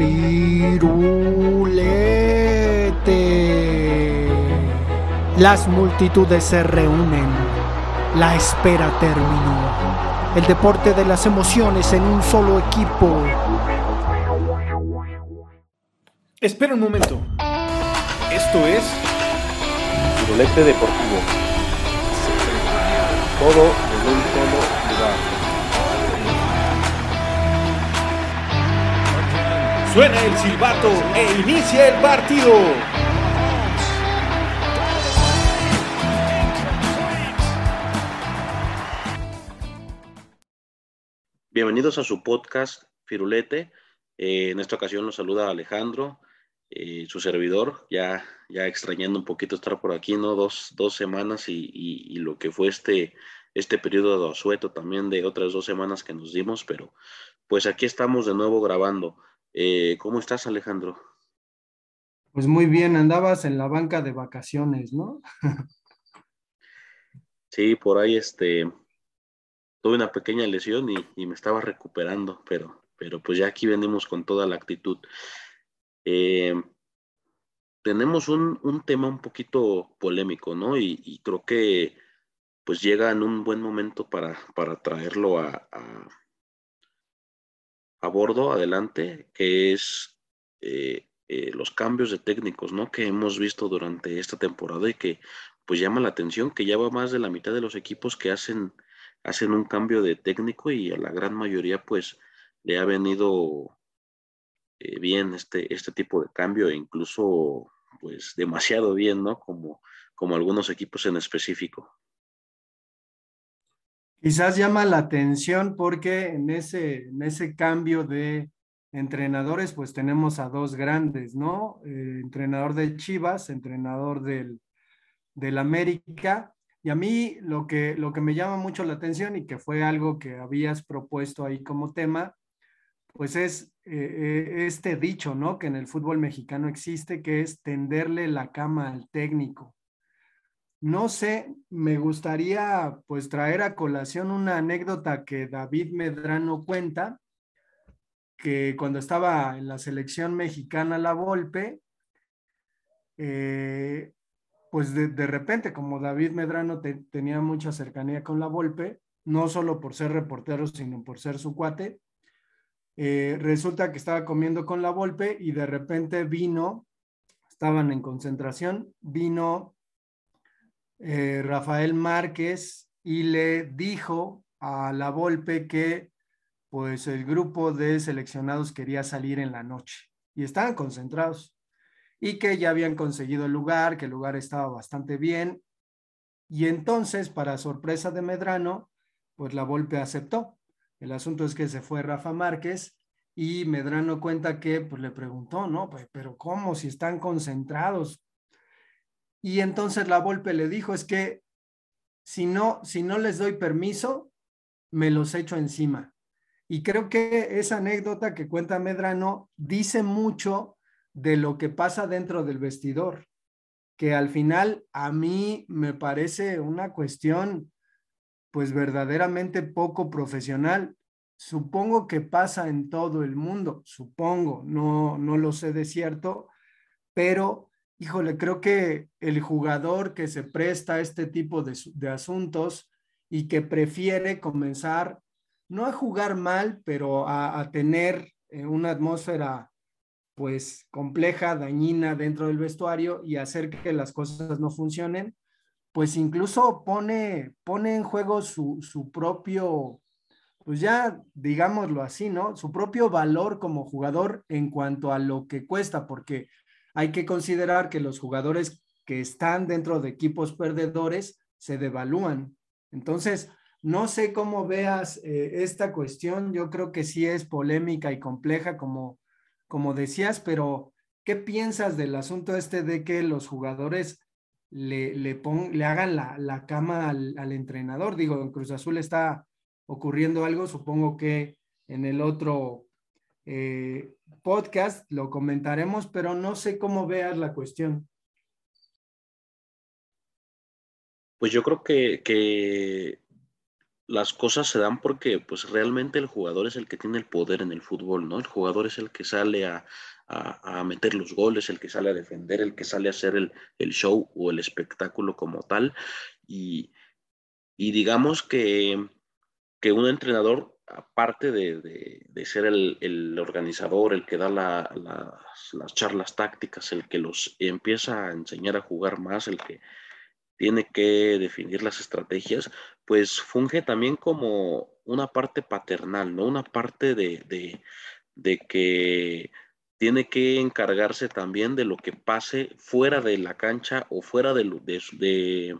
Firulete. Las multitudes se reúnen. La espera terminó. El deporte de las emociones en un solo equipo. Espera un momento. Esto es Firulete Deportivo. Todo en un solo lugar. Suena el silbato e inicia el partido. Bienvenidos a su podcast Firulete. Eh, en esta ocasión los saluda Alejandro, eh, su servidor, ya, ya extrañando un poquito estar por aquí, ¿no? Dos, dos semanas y, lo que fue este, este periodo de asueto también de otras dos semanas que nos dimos, pero pues aquí estamos de nuevo grabando. Eh, ¿Cómo estás, Alejandro? Pues muy bien, andabas en la banca de vacaciones, ¿no? sí, por ahí este, tuve una pequeña lesión y, y, me estaba recuperando, pero, pero pues ya aquí venimos con toda la actitud. Eh, tenemos un, un, tema un poquito polémico, ¿no? Y, y, creo que pues llega en un buen momento para, para traerlo a, a a bordo adelante, que es eh, eh, los cambios de técnicos, ¿no? Que hemos visto durante esta temporada y que pues llama la atención que ya va más de la mitad de los equipos que hacen, hacen un cambio de técnico y a la gran mayoría pues le ha venido eh, bien este, este tipo de cambio e incluso pues demasiado bien, ¿no? Como, como algunos equipos en específico. Quizás llama la atención porque en ese, en ese cambio de entrenadores, pues tenemos a dos grandes, ¿no? Eh, entrenador de Chivas, entrenador del, del América. Y a mí lo que, lo que me llama mucho la atención y que fue algo que habías propuesto ahí como tema, pues es eh, este dicho, ¿no? Que en el fútbol mexicano existe, que es tenderle la cama al técnico. No sé, me gustaría pues traer a colación una anécdota que David Medrano cuenta, que cuando estaba en la selección mexicana La Volpe, eh, pues de, de, repente, como David Medrano te, tenía mucha cercanía con La Volpe, no solo por ser reportero, sino por ser su cuate, eh, resulta que estaba comiendo con La Volpe y de repente vino, estaban en concentración, vino eh, Rafael Márquez y le dijo a la Volpe que pues el grupo de seleccionados quería salir en la noche y estaban concentrados y que ya habían conseguido el lugar, que el lugar estaba bastante bien y entonces para sorpresa de Medrano pues la Volpe aceptó. El asunto es que se fue Rafa Márquez y Medrano cuenta que pues le preguntó, ¿no? Pues, pero ¿cómo si están concentrados? Y entonces la Volpe le dijo, es que si no, si no les doy permiso, me los echo encima. Y creo que esa anécdota que cuenta Medrano dice mucho de lo que pasa dentro del vestidor, que al final a mí me parece una cuestión pues verdaderamente poco profesional. Supongo que pasa en todo el mundo, supongo, no, no lo sé de cierto, pero híjole, creo que el jugador que se presta a este tipo de, asuntos y que prefiere comenzar, no a jugar mal, pero a, a tener eh, una atmósfera pues compleja, dañina dentro del vestuario y hacer que las cosas no funcionen, pues incluso pone, pone en juego su, su propio, pues ya digámoslo así, ¿no? Su propio valor como jugador en cuanto a lo que cuesta, porque hay que considerar que los jugadores que están dentro de equipos perdedores se devalúan. Entonces, no sé cómo veas eh, esta cuestión. Yo creo que sí es polémica y compleja, como, como decías, pero ¿qué piensas del asunto este de que los jugadores le, le, le hagan la, la cama al, entrenador? Digo, en Cruz Azul está ocurriendo algo, supongo que en el otro eh, podcast lo comentaremos, pero no sé cómo veas la cuestión. Pues yo creo que, que las cosas se dan porque pues realmente el jugador es el que tiene el poder en el fútbol, ¿no? El jugador es el que sale a, meter los goles, el que sale a defender, el que sale a hacer el, show o el espectáculo como tal. Y, digamos que, que, un entrenador, aparte de, ser el, organizador, el que da las charlas tácticas, el que los empieza a enseñar a jugar más, el que tiene que definir las estrategias, pues funge también como una parte paternal, ¿no? Una parte de, que tiene que encargarse también de lo que pase fuera de la cancha o fuera de, de,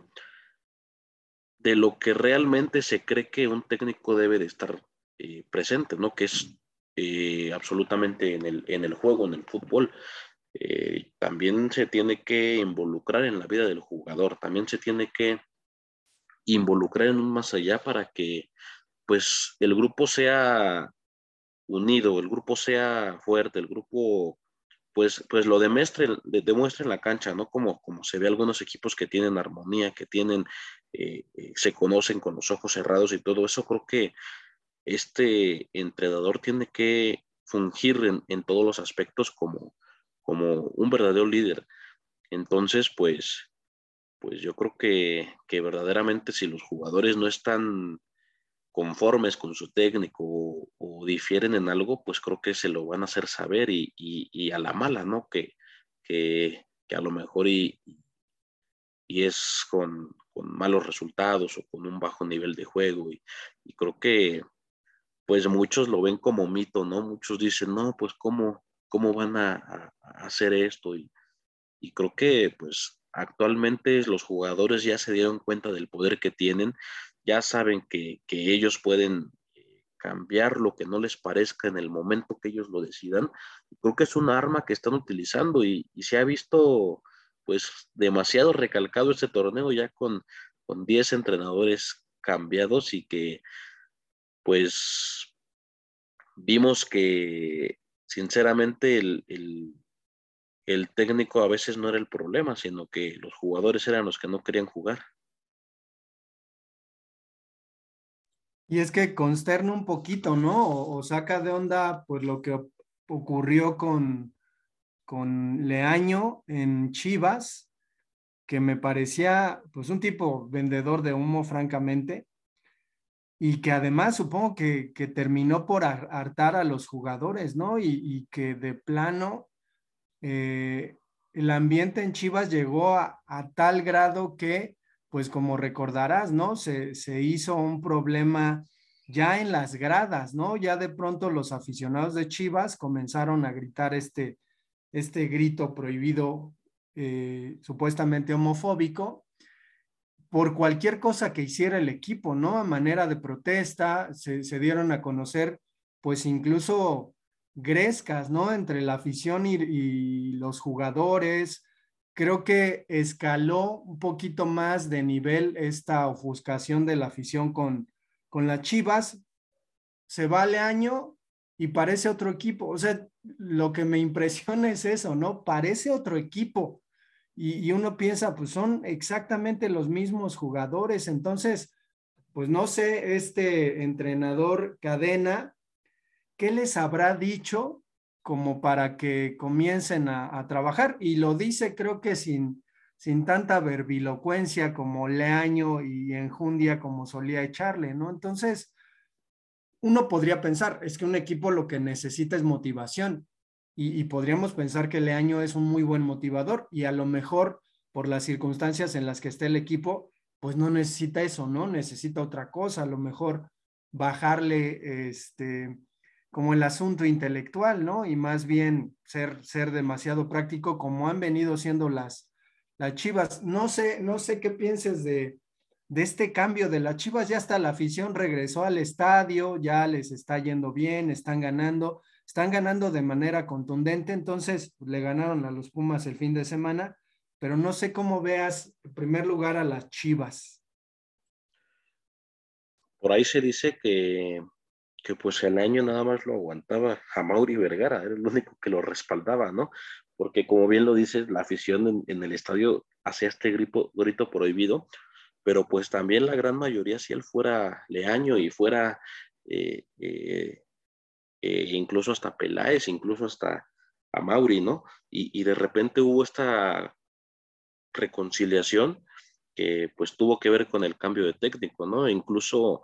de lo que realmente se cree que un técnico debe de estar eh, presente, ¿no? Que es eh, absolutamente en el, en el juego, en el fútbol. Eh, también se tiene que involucrar en la vida del jugador, también se tiene que involucrar en un más allá para que pues el grupo sea unido, el grupo sea fuerte, el grupo pues, pues lo demuestre, demuestre en la cancha, ¿no? Como, como se ve algunos equipos que tienen armonía, que tienen, eh, eh, se conocen con los ojos cerrados y todo eso, creo que este entrenador tiene que fungir en, en todos los aspectos como, como un verdadero líder. Entonces, pues, pues yo creo que, verdaderamente si los jugadores no están conformes con su técnico o, difieren en algo, pues creo que se lo van a hacer saber y, a la mala, ¿no? Que, que, a lo mejor y, y es con, malos resultados o con un bajo nivel de juego. Y, y, creo que pues muchos lo ven como mito, ¿no? Muchos dicen, no, pues cómo, cómo van a, hacer esto. Y, creo que pues actualmente los jugadores ya se dieron cuenta del poder que tienen, ya saben que, ellos pueden eh, cambiar lo que no les parezca en el momento que ellos lo decidan. Creo que es un arma que están utilizando y, se ha visto pues demasiado recalcado este torneo ya con, con 10 entrenadores cambiados y que pues vimos que sinceramente el, técnico a veces no era el problema, sino que los jugadores eran los que no querían jugar. Y es que consterna un poquito, ¿no? O, saca de onda pues lo que ocurrió con, con Leaño en Chivas, que me parecía pues un tipo vendedor de humo, francamente, y que además supongo que, terminó por hartar a los jugadores, ¿no? Y, que de plano eh, el ambiente en Chivas llegó a, tal grado que, pues como recordarás, ¿no? Se, hizo un problema ya en las gradas, ¿no? Ya de pronto los aficionados de Chivas comenzaron a gritar este, este grito prohibido, eh, supuestamente homofóbico, por cualquier cosa que hiciera el equipo, ¿no? A manera de protesta, se, dieron a conocer, pues incluso grescas, ¿no? Entre la afición y, los jugadores. Creo que escaló un poquito más de nivel esta ofuscación de la afición con, con las Chivas. Se vale año y parece otro equipo. O sea, lo que me impresiona es eso, ¿no? Parece otro equipo y, uno piensa, pues son exactamente los mismos jugadores. Entonces, pues no sé, este entrenador cadena, ¿qué les habrá dicho como para que comiencen a, trabajar? Y lo dice creo que sin, sin tanta verbilocuencia como Leaño y enjundia como solía echarle, ¿no? Entonces, uno podría pensar, es que un equipo lo que necesita es motivación y, podríamos pensar que Leaño es un muy buen motivador y a lo mejor por las circunstancias en las que está el equipo, pues no necesita eso, ¿no? Necesita otra cosa, a lo mejor bajarle este como el asunto intelectual, ¿no? Y más bien ser, ser demasiado práctico como han venido siendo las, las Chivas. No sé, no sé qué pienses de, de este cambio de las Chivas. Ya hasta la afición regresó al estadio, ya les está yendo bien, están ganando están ganando de manera contundente, entonces le ganaron a los Pumas el fin de semana, pero no sé cómo veas en primer lugar a las Chivas. Por ahí se dice que, que pues el año nada más lo aguantaba Jamauri Vergara, era el único que lo respaldaba, ¿no? Porque como bien lo dices, la afición en, el estadio hacía este grito, grito prohibido, pero pues también la gran mayoría, si él fuera Leaño y fuera eh, eh, eh, incluso hasta Peláez, incluso hasta a Mauri, ¿no? Y, de repente hubo esta reconciliación que pues tuvo que ver con el cambio de técnico, ¿no? Incluso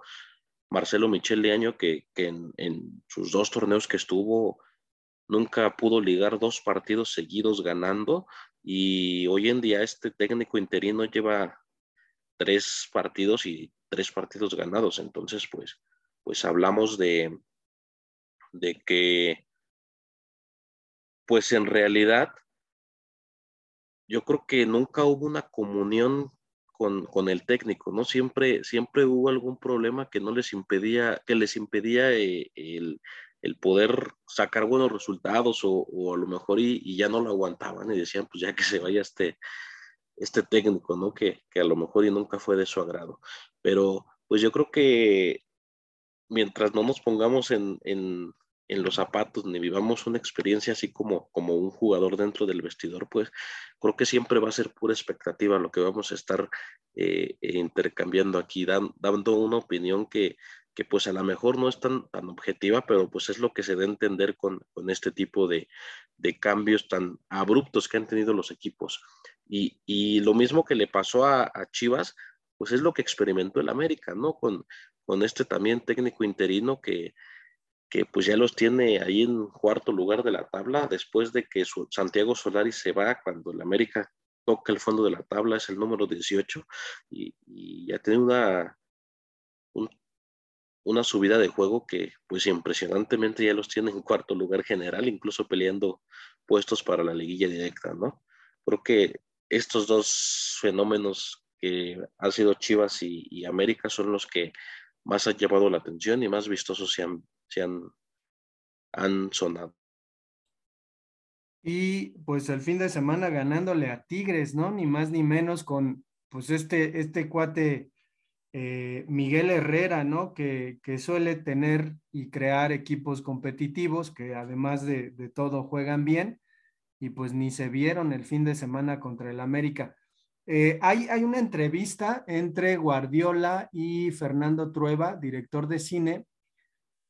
Marcelo Michel Leaño, que, que en, en, sus dos torneos que estuvo, nunca pudo ligar dos partidos seguidos ganando y hoy en día este técnico interino lleva tres partidos y tres partidos ganados. Entonces, pues, pues hablamos de, de que, pues en realidad, yo creo que nunca hubo una comunión con, con, el técnico, ¿no? Siempre, siempre hubo algún problema que no les impedía, que les impedía eh, el, el, poder sacar buenos resultados o, o a lo mejor y, ya no lo aguantaban y decían, pues ya que se vaya este, este técnico, ¿no? Que, que a lo mejor y nunca fue de su agrado. Pero pues yo creo que mientras no nos pongamos en, en, los zapatos ni vivamos una experiencia así como, como un jugador dentro del vestidor, pues creo que siempre va a ser pura expectativa lo que vamos a estar eh, intercambiando aquí, dan, dando una opinión que, que pues a lo mejor no es tan, tan objetiva, pero pues es lo que se da a entender con, con este tipo de, de, cambios tan abruptos que han tenido los equipos. Y, y lo mismo que le pasó a, a, Chivas, pues es lo que experimentó el América, ¿no? Con, con este también técnico interino que, que pues ya los tiene ahí en cuarto lugar de la tabla, después de que su, Santiago Solari se va cuando el América toca el fondo de la tabla, es el número 18, y, y ya tiene una, un, una subida de juego que pues impresionantemente ya los tiene en cuarto lugar general, incluso peleando puestos para la liguilla directa, ¿no? Creo que estos dos fenómenos que han sido Chivas y, y América son los que más han llamado la atención y más vistosos se han, se han, han sonado. Y pues el fin de semana ganándole a Tigres, ¿no? Ni más ni menos con pues este, este cuate eh, Miguel Herrera, ¿no? Que, que, suele tener y crear equipos competitivos que además de, de todo juegan bien y pues ni se vieron el fin de semana contra el América. Eh, hay, hay, una entrevista entre Guardiola y Fernando Trueba, director de cine.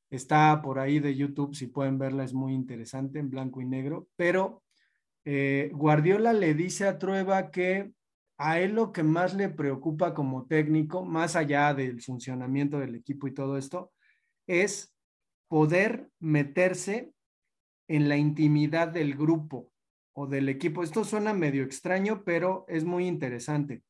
Está por ahí de YouTube, si pueden verla, es muy interesante, en blanco y negro. Pero eh, Guardiola le dice a Trueba que a él lo que más le preocupa como técnico, más allá del funcionamiento del equipo y todo esto, es poder meterse en la intimidad del grupo o del equipo. Esto suena medio extraño, pero es muy interesante.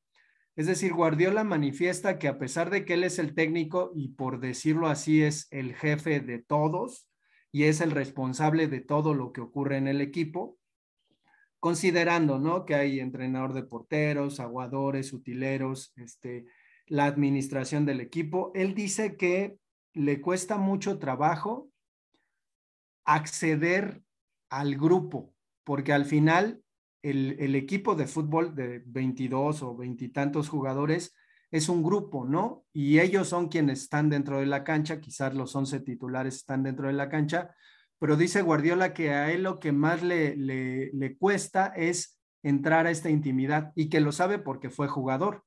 Es decir, Guardiola manifiesta que a pesar de que él es el técnico y por decirlo así es el jefe de todos y es el responsable de todo lo que ocurre en el equipo, considerando, ¿no? Que hay entrenador de porteros, aguadores, utileros, este, la administración del equipo. Él dice que le cuesta mucho trabajo acceder al grupo, porque al final el, equipo de fútbol de 22 o veintitantos jugadores es un grupo, ¿no? Y ellos son quienes están dentro de la cancha, quizás los 11 titulares están dentro de la cancha, pero dice Guardiola que a él lo que más le, le, le cuesta es entrar a esta intimidad y que lo sabe porque fue jugador.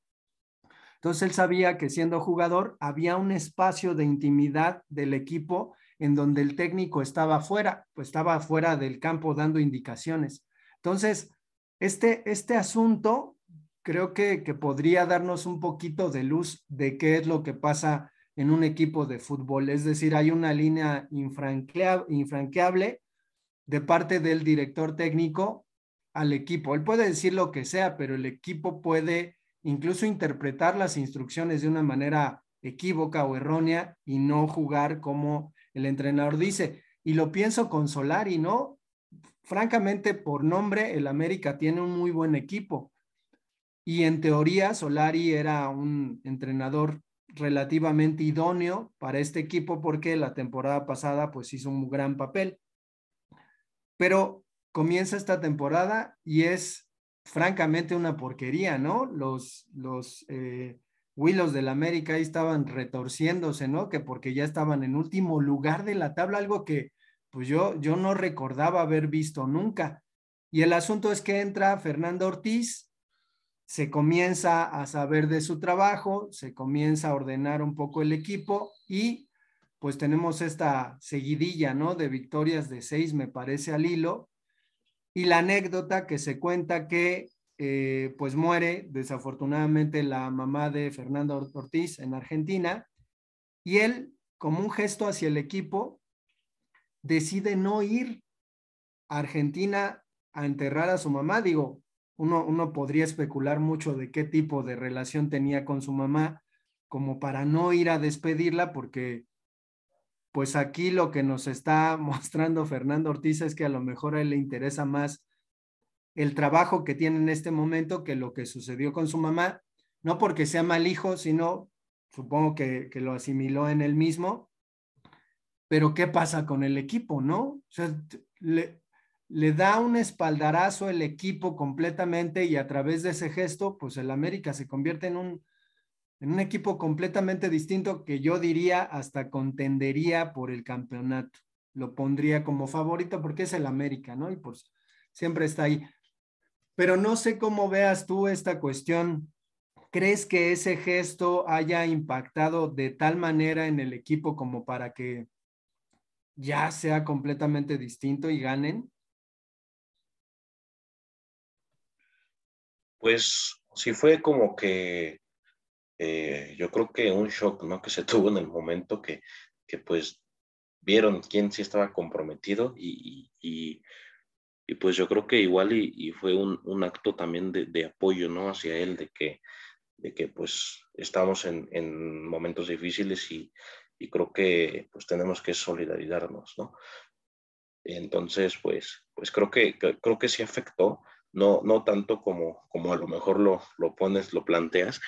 Entonces él sabía que siendo jugador había un espacio de intimidad del equipo en donde el técnico estaba fuera, pues estaba fuera del campo dando indicaciones. Entonces, este, este asunto creo que, que podría darnos un poquito de luz de qué es lo que pasa en un equipo de fútbol. Es decir, hay una línea infranqueable de parte del director técnico al equipo. Él puede decir lo que sea, pero el equipo puede incluso interpretar las instrucciones de una manera equívoca o errónea y no jugar como el entrenador dice. Y lo pienso con Solari, ¿no? Francamente, por nombre, el América tiene un muy buen equipo. Y en teoría, Solari era un entrenador relativamente idóneo para este equipo porque la temporada pasada pues hizo un gran papel. Pero comienza esta temporada y es francamente una porquería, ¿no? Los, los eh, Willows del América ahí estaban retorciéndose, ¿no? Que porque ya estaban en último lugar de la tabla, algo que pues yo, yo no recordaba haber visto nunca. Y el asunto es que entra Fernando Ortiz, se comienza a saber de su trabajo, se comienza a ordenar un poco el equipo y pues tenemos esta seguidilla, ¿no? De victorias de seis, me parece, al hilo. Y la anécdota que se cuenta que eh, pues muere desafortunadamente la mamá de Fernando Ortiz en Argentina y él, como un gesto hacia el equipo, decide no ir a Argentina a enterrar a su mamá. Digo, uno, uno podría especular mucho de qué tipo de relación tenía con su mamá como para no ir a despedirla porque pues aquí lo que nos está mostrando Fernando Ortiz es que a lo mejor a él le interesa más el trabajo que tiene en este momento que lo que sucedió con su mamá, no porque sea mal hijo, sino supongo que, lo asimiló en él mismo. Pero ¿qué pasa con el equipo, no? O sea, le, da un espaldarazo el equipo completamente y a través de ese gesto, pues el América se convierte en un, en un equipo completamente distinto que yo diría hasta contendería por el campeonato. Lo pondría como favorito porque es el América, ¿no? Y pues siempre está ahí. Pero no sé cómo veas tú esta cuestión. ¿Crees que ese gesto haya impactado de tal manera en el equipo como para que ya sea completamente distinto y ganen? Pues sí fue como que eh, yo creo que un shock, ¿no? Que se tuvo en el momento que, que pues vieron quién sí estaba comprometido y, y, pues yo creo que igual y, fue un, un, acto también de, de, apoyo, ¿no? Hacia él, de que, de que pues estamos en, en momentos difíciles y, y, creo que pues tenemos que solidarizarnos, ¿no? Entonces, pues, pues creo que, creo que sí afectó, no, no tanto como, como a lo mejor lo, lo pones, lo planteas,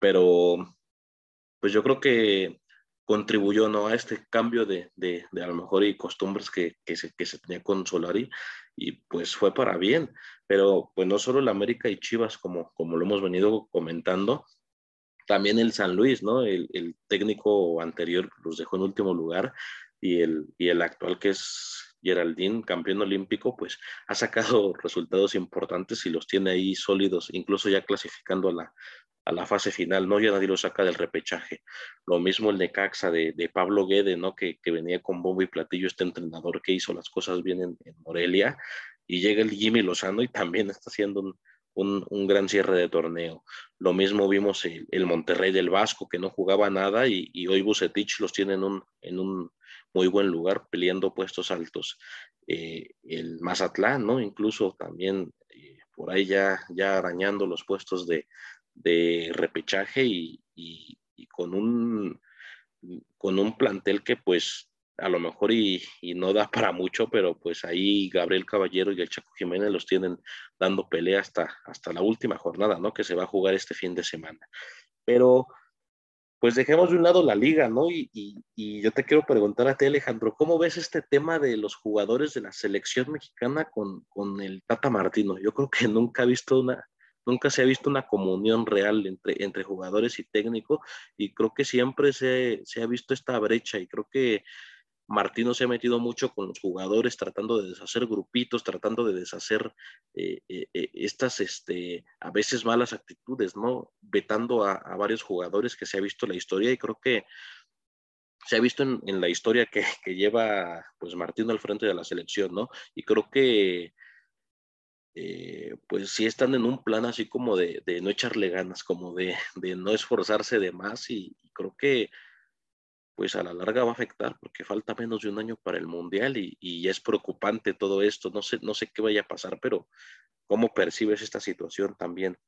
pero pues yo creo que contribuyó ¿no? a este cambio de, de, de a lo mejor y costumbres que, que, se, que se tenía con Solari y pues fue para bien, pero pues no solo el América y Chivas como, como lo hemos venido comentando, también el San Luis, ¿no? El, el técnico anterior los dejó en último lugar y el, y el actual que es Geraldine, campeón olímpico, pues ha sacado resultados importantes y los tiene ahí sólidos, incluso ya clasificando a la, a la fase final, ¿no? Ya nadie lo saca del repechaje. Lo mismo el Necaxa de, de Pablo Guede, ¿no? Que, que, venía con bombo y platillo este entrenador que hizo las cosas bien en, en Morelia y llega el Jimmy Lozano y también está haciendo un, un, un gran cierre de torneo. Lo mismo vimos el, Monterrey del Vasco que no jugaba nada y, hoy Bucetich los tiene en un, en un muy buen lugar peleando puestos altos. Eh, el Mazatlán, ¿no? Incluso también eh, por ahí ya, ya arañando los puestos de, de repechaje y, y, y, con, un, con un plantel que pues a lo mejor y, no da para mucho, pero pues ahí Gabriel Caballero y el Chaco Jiménez los tienen dando pelea hasta, hasta la última jornada, ¿no? Que se va a jugar este fin de semana. Pero pues dejemos de un lado la liga, ¿no? Y, yo te quiero preguntar a ti, Alejandro, ¿cómo ves este tema de los jugadores de la selección mexicana con, con el Tata Martino? Yo creo que nunca he visto una, nunca se ha visto una comunión real entre, entre jugadores y técnico y creo que siempre se, se ha visto esta brecha y creo que Martino se ha metido mucho con los jugadores, tratando de deshacer grupitos, tratando de deshacer eh, eh, eh, estas, este, a veces malas actitudes, ¿no? Vetando a, varios jugadores que se ha visto la historia y creo que se ha visto en, la historia que, lleva, pues, Martino al frente de la selección, ¿no? Y creo que pues sí están en un plan así como de, no echarle ganas, como de, no esforzarse de más y, creo que pues a la larga va a afectar porque falta menos de un año para el mundial y, y, es preocupante todo esto, no sé, no sé qué vaya a pasar, pero ¿cómo percibes esta situación también?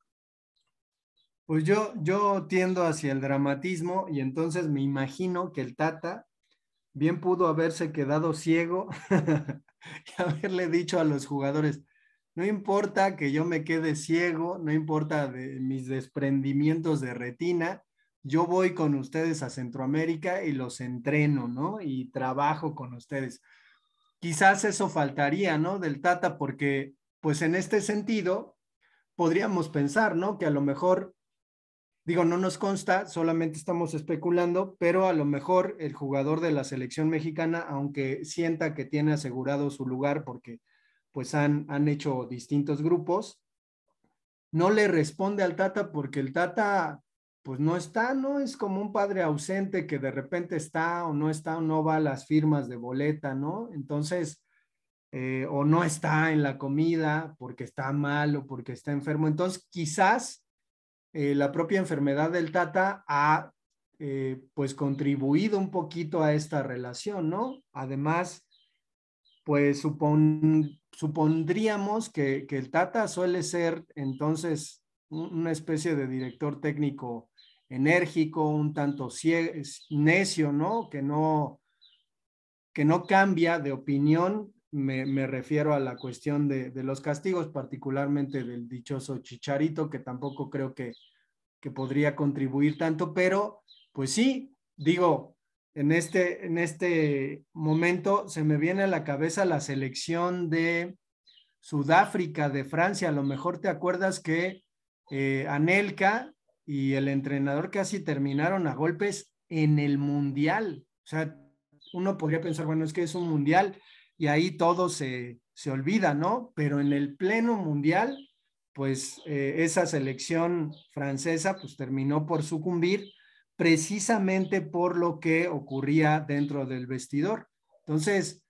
Pues yo, yo tiendo hacia el dramatismo y entonces me imagino que el Tata bien pudo haberse quedado ciego y haberle dicho a los jugadores, no importa que yo me quede ciego, no importa mis desprendimientos de retina, yo voy con ustedes a Centroamérica y los entreno, ¿no? Y trabajo con ustedes. Quizás eso faltaría, ¿no? Del Tata, porque pues en este sentido podríamos pensar, ¿no? Que a lo mejor, digo, no nos consta, solamente estamos especulando, pero a lo mejor el jugador de la selección mexicana, aunque sienta que tiene asegurado su lugar porque pues han, han hecho distintos grupos, no le responde al Tata porque el Tata pues no está, ¿no? Es como un padre ausente que de repente está o no está o no va a las firmas de boleta, ¿no? Entonces, eh, o no está en la comida porque está mal o porque está enfermo. Entonces, quizás eh, la propia enfermedad del Tata ha eh, pues contribuido un poquito a esta relación, ¿no? Además, pues supondríamos que, que, el Tata suele ser entonces una especie de director técnico enérgico, un tanto necio, ¿no? Que no, que no cambia de opinión. Me, me refiero a la cuestión de, de, los castigos, particularmente del dichoso Chicharito, que tampoco creo que, que podría contribuir tanto, pero pues sí, digo, en este, en este momento se me viene a la cabeza la selección de Sudáfrica, de Francia. A lo mejor te acuerdas que eh, Anelka y el entrenador casi terminaron a golpes en el Mundial. O sea, uno podría pensar, bueno, es que es un Mundial y ahí todo se, se olvida, ¿no? Pero en el pleno Mundial, pues eh, esa selección francesa pues terminó por sucumbir precisamente por lo que ocurría dentro del vestidor. Entonces,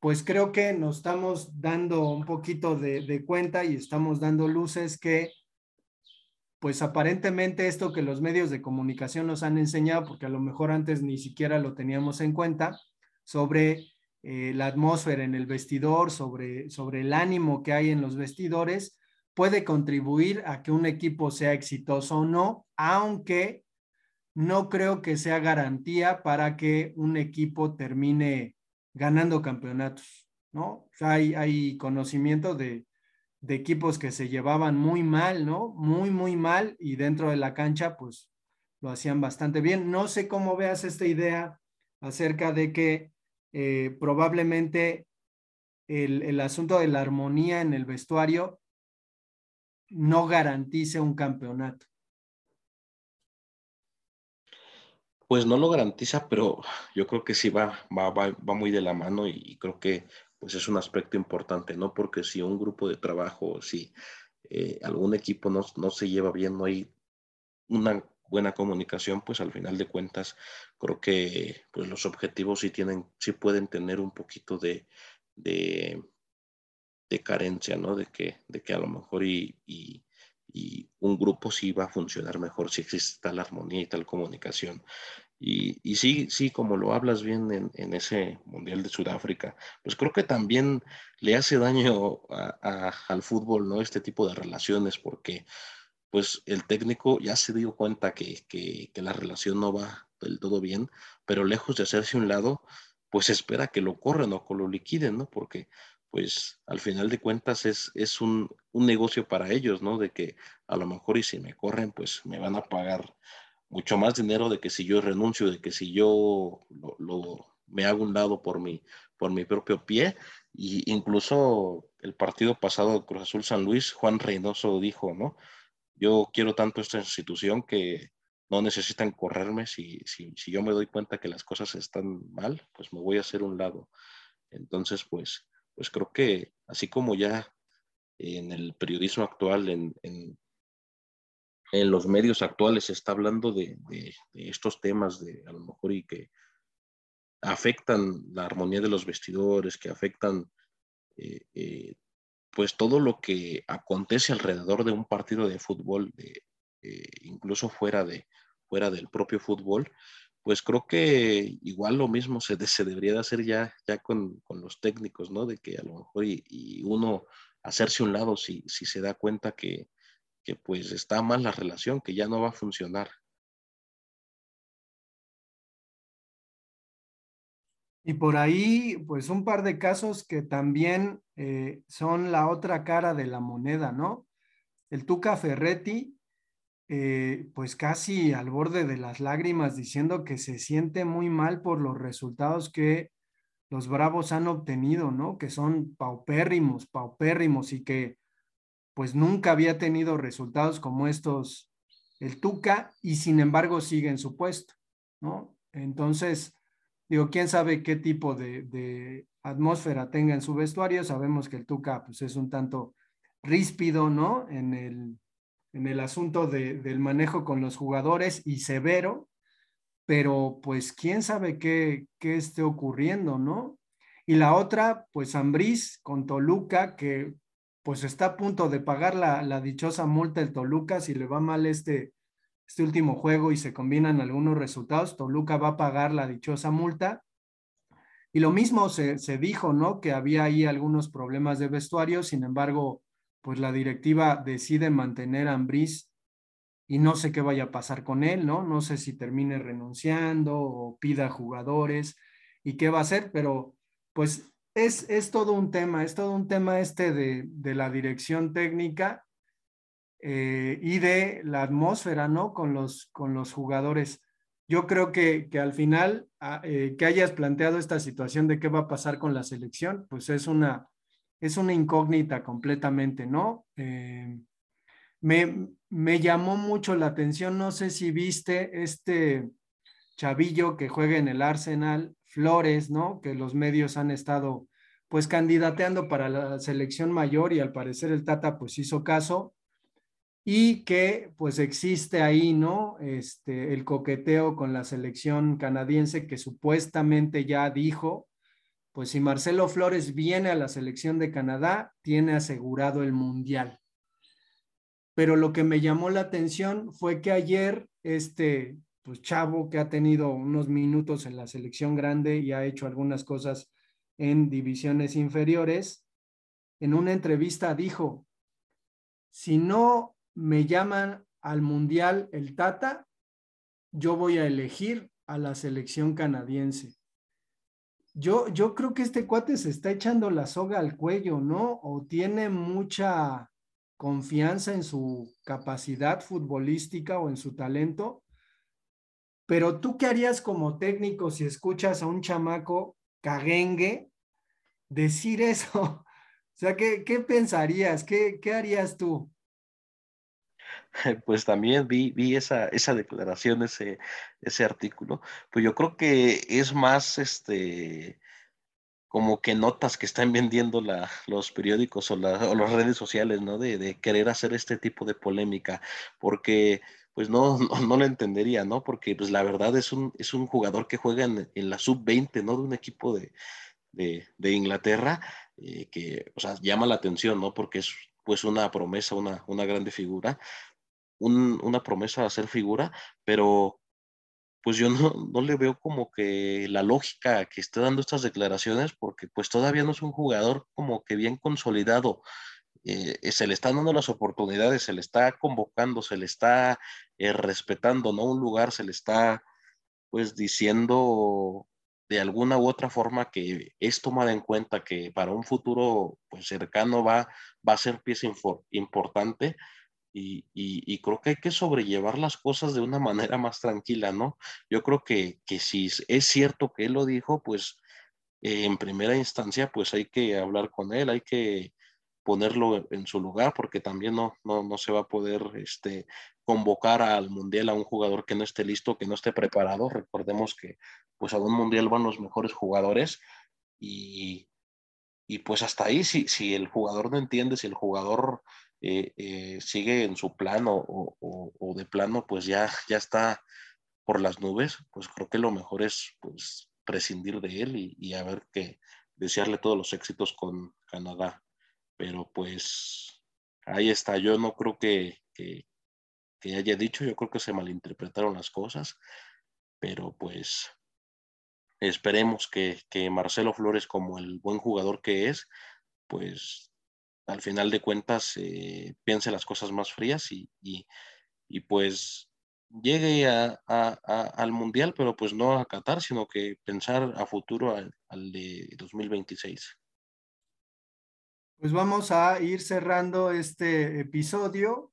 pues creo que nos estamos dando un poquito de, de, cuenta y estamos dando luces que, pues aparentemente esto que los medios de comunicación nos han enseñado, porque a lo mejor antes ni siquiera lo teníamos en cuenta, sobre eh, la atmósfera en el vestidor, sobre, sobre el ánimo que hay en los vestidores, puede contribuir a que un equipo sea exitoso o no, aunque no creo que sea garantía para que un equipo termine ganando campeonatos, ¿no? hay, hay conocimiento de, de, equipos que se llevaban muy mal, ¿no? Muy, muy mal y dentro de la cancha, pues lo hacían bastante bien. No sé cómo veas esta idea acerca de que eh, probablemente el, el asunto de la armonía en el vestuario no garantice un campeonato. Pues no lo garantiza, pero yo creo que sí va, va, va, va muy de la mano y, creo que pues es un aspecto importante, ¿no? Porque si un grupo de trabajo, si eh, algún equipo no, no, se lleva bien, no hay una buena comunicación, pues al final de cuentas creo que pues los objetivos sí tienen, sí pueden tener un poquito de, de, de carencia, ¿no? De que, de que a lo mejor y, y, un grupo sí va a funcionar mejor si existe tal armonía y tal comunicación. Y, sí, sí, como lo hablas bien en, ese Mundial de Sudáfrica, pues creo que también le hace daño al fútbol, ¿no? Este tipo de relaciones, porque pues el técnico ya se dio cuenta que, que, que la relación no va del todo bien, pero lejos de hacerse un lado, pues espera que lo corran o que lo liquiden, ¿no? Porque pues al final de cuentas es, es un, un, negocio para ellos, ¿no? De que a lo mejor y si me corren, pues me van a pagar mucho más dinero de que si yo renuncio, de que si yo lo, me hago un lado por mi, por mi propio pie. Y incluso el partido pasado Cruz Azul San Luis, Juan Reynoso dijo, ¿no? Yo quiero tanto esta institución que no necesitan correrme. Si, si, si yo me doy cuenta que las cosas están mal, pues me voy a hacer un lado. Entonces, pues, pues creo que así como ya en el periodismo actual, en, en los medios actuales se está hablando de, de, de, estos temas de a lo mejor y que afectan la armonía de los vestidores, que afectan eh, eh, pues todo lo que acontece alrededor de un partido de fútbol, de, eh, incluso fuera, de, fuera del propio fútbol, pues creo que igual lo mismo se, se debería de hacer ya, ya con, con, los técnicos, ¿no? De que a lo mejor y, y uno hacerse un lado si, si se da cuenta que, que, pues está mal la relación, que ya no va a funcionar. Y por ahí, pues un par de casos que también eh, son la otra cara de la moneda, ¿no? El Tuca Ferretti, eh, pues casi al borde de las lágrimas diciendo que se siente muy mal por los resultados que los Bravos han obtenido, ¿no? Que son paupérrimos, paupérrimos y que pues nunca había tenido resultados como estos el Tuca y sin embargo sigue en su puesto, ¿no? Entonces, digo, quién sabe qué tipo de, de atmósfera tenga en su vestuario. Sabemos que el Tuca pues es un tanto ríspido, ¿no? En el en el asunto del manejo con los jugadores y severo, pero pues quién sabe qué, qué esté ocurriendo, ¿no? Y la otra, pues Ambriz con Toluca, que pues está a punto de pagar la, la dichosa multa el Toluca si le va mal este, este último juego y se combinan algunos resultados, Toluca va a pagar la dichosa multa. Y lo mismo se, dijo, ¿no? Que había ahí algunos problemas de vestuario, sin embargo, pues la directiva decide mantener a Ambriz y no sé qué vaya a pasar con él, ¿no? No sé si termine renunciando o pida jugadores y qué va a hacer, pero pues es, es todo un tema, es todo un tema este de, de la dirección técnica eh, y de la atmósfera, ¿no? Con los, con los jugadores. Yo creo que, que al final, ah, eh, que hayas planteado esta situación de qué va a pasar con la selección, pues es una, es una incógnita completamente, ¿no? Eh, me, me llamó mucho la atención, no sé si viste este chavillo que juega en el Arsenal, Flores, ¿no? Que los medios han estado pues candidateando para la selección mayor y al parecer el Tata pues hizo caso y que pues existe ahí, ¿no? Este, el coqueteo con la selección canadiense que supuestamente ya dijo, pues si Marcelo Flores viene a la selección de Canadá, tiene asegurado el mundial. Pero lo que me llamó la atención fue que ayer este pues chavo que ha tenido unos minutos en la selección grande y ha hecho algunas cosas en divisiones inferiores, en una entrevista dijo, si no me llaman al Mundial el Tata, yo voy a elegir a la selección canadiense. Yo, yo creo que este cuate se está echando la soga al cuello, ¿no? O tiene mucha confianza en su capacidad futbolística o en su talento. Pero tú qué harías como técnico si escuchas a un chamaco caguengue decir eso? O sea, ¿qué, qué pensarías? ¿Qué, ¿Qué harías tú? pues también vi, vi esa, esa declaración, ese, ese artículo, pues yo creo que es más, este, como que notas que están vendiendo la, los periódicos o, las redes sociales, ¿no? De, de, querer hacer este tipo de polémica, porque pues no, no, lo entendería, ¿no? Porque pues la verdad es un, es un jugador que juega en, en la sub-20, ¿no? De un equipo de, de, Inglaterra, eh, que, o sea, llama la atención, ¿no? Porque es pues una promesa, una, una grande figura, una promesa de hacer figura, pero pues yo no, no, le veo como que la lógica que esté dando estas declaraciones, porque pues todavía no es un jugador como que bien consolidado. Eh, eh, se le están dando las oportunidades, se le está convocando, se le está eh, respetando, ¿no? Un lugar se le está pues diciendo de alguna u otra forma que es tomada en cuenta que para un futuro pues cercano va, va a ser pieza importante y, creo que hay que sobrellevar las cosas de una manera más tranquila, ¿no? Yo creo que, que si es cierto que él lo dijo, pues eh, en primera instancia, pues hay que hablar con él, hay que ponerlo en su lugar, porque también no, no, no se va a poder este, convocar al mundial a un jugador que no esté listo, que no esté preparado. Recordemos que pues a un mundial van los mejores jugadores y, y pues hasta ahí, si, si el jugador no entiende, si el jugador eh, eh, sigue en su plano o, de plano pues ya, ya está por las nubes, pues creo que lo mejor es pues prescindir de él y, a ver que desearle todos los éxitos con Canadá. Pero pues ahí está, yo no creo que, haya dicho, yo creo que se malinterpretaron las cosas, pero pues esperemos que, que Marcelo Flores como el buen jugador que es, pues al final de cuentas eh, piense las cosas más frías y, pues llegue al Mundial, pero pues no a Qatar, sino que pensar a futuro al, de 2026. Pues vamos a ir cerrando este episodio.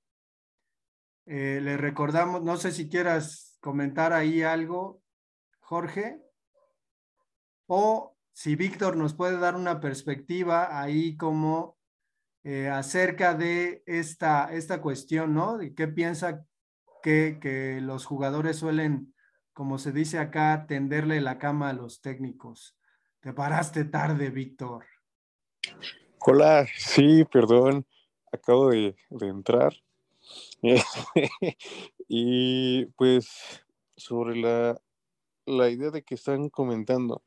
Eh, le recordamos, no sé si quieras comentar ahí algo, Jorge, o si Víctor nos puede dar una perspectiva ahí como eh, acerca de esta, esta cuestión, ¿no? Qué piensa que, que los jugadores suelen, como se dice acá, tenderle la cama a los técnicos. Te paraste tarde, Víctor. Hola, sí, perdón, acabo de, de entrar. y pues sobre la, la idea de que están comentando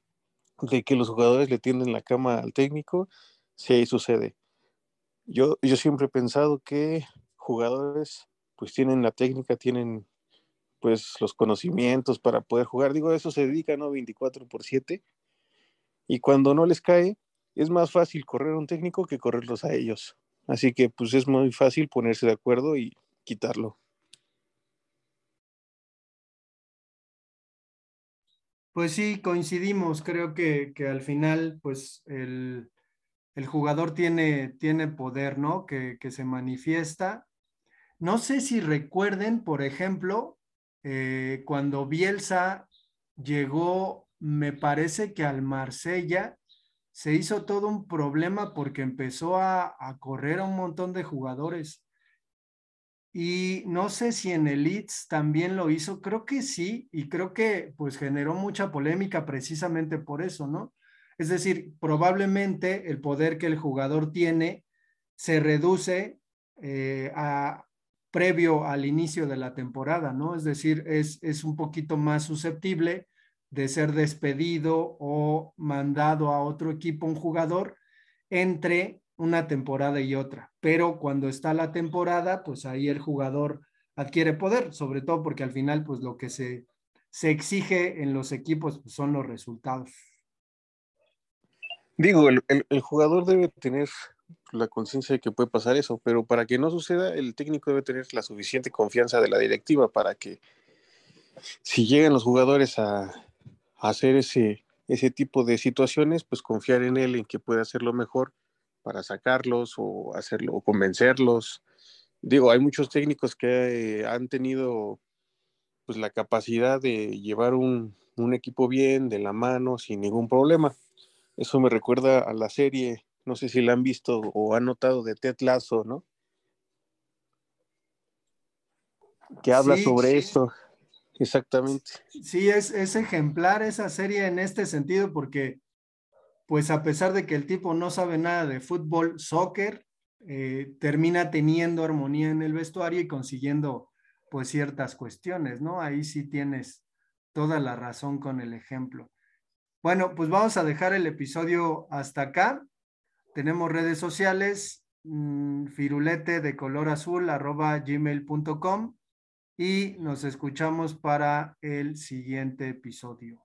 de que los jugadores le tienden la cama al técnico, sí ahí sucede. Yo, yo siempre he pensado que jugadores pues tienen la técnica, tienen pues los conocimientos para poder jugar. Digo, eso se dedica, ¿no? 24 por 7. Y cuando no les cae, es más fácil correr a un técnico que correrlos a ellos. Así que pues es muy fácil ponerse de acuerdo y quitarlo. Pues sí, coincidimos. Creo que, al final, pues el, jugador tiene, tiene poder, ¿no? Que, se manifiesta. No sé si recuerden, por ejemplo, eh, cuando Bielsa llegó, me parece que al Marsella, se hizo todo un problema porque empezó a, a correr a un montón de jugadores. Y no sé si en el Leeds también lo hizo, creo que sí, y creo que pues generó mucha polémica precisamente por eso, ¿no? Es decir, probablemente el poder que el jugador tiene se reduce eh, a, previo al inicio de la temporada, ¿no? Es decir, es, es un poquito más susceptible de ser despedido o mandado a otro equipo un jugador entre una temporada y otra. Pero cuando está la temporada, pues ahí el jugador adquiere poder, sobre todo porque al final, pues lo que se, se exige en los equipos pues, son los resultados. Digo, el, jugador debe tener la conciencia de que puede pasar eso, pero para que no suceda, el técnico debe tener la suficiente confianza de la directiva para que si llegan los jugadores a hacer ese, ese tipo de situaciones, pues confiar en él, en que puede hacerlo mejor para sacarlos o hacerlo o convencerlos. Digo, hay muchos técnicos que han tenido pues la capacidad de llevar un, equipo bien, de la mano, sin ningún problema. Eso me recuerda a la serie, no sé si la han visto o han notado de Ted Lasso, ¿no? Que habla sobre esto. Exactamente. Sí, es, es ejemplar esa serie en este sentido porque pues a pesar de que el tipo no sabe nada de fútbol, soccer, eh, termina teniendo armonía en el vestuario y consiguiendo pues ciertas cuestiones, ¿no? Ahí sí tienes toda la razón con el ejemplo. Bueno, pues vamos a dejar el episodio hasta acá. Tenemos redes sociales, mm, firulete de color azul arroba gmail.com y nos escuchamos para el siguiente episodio.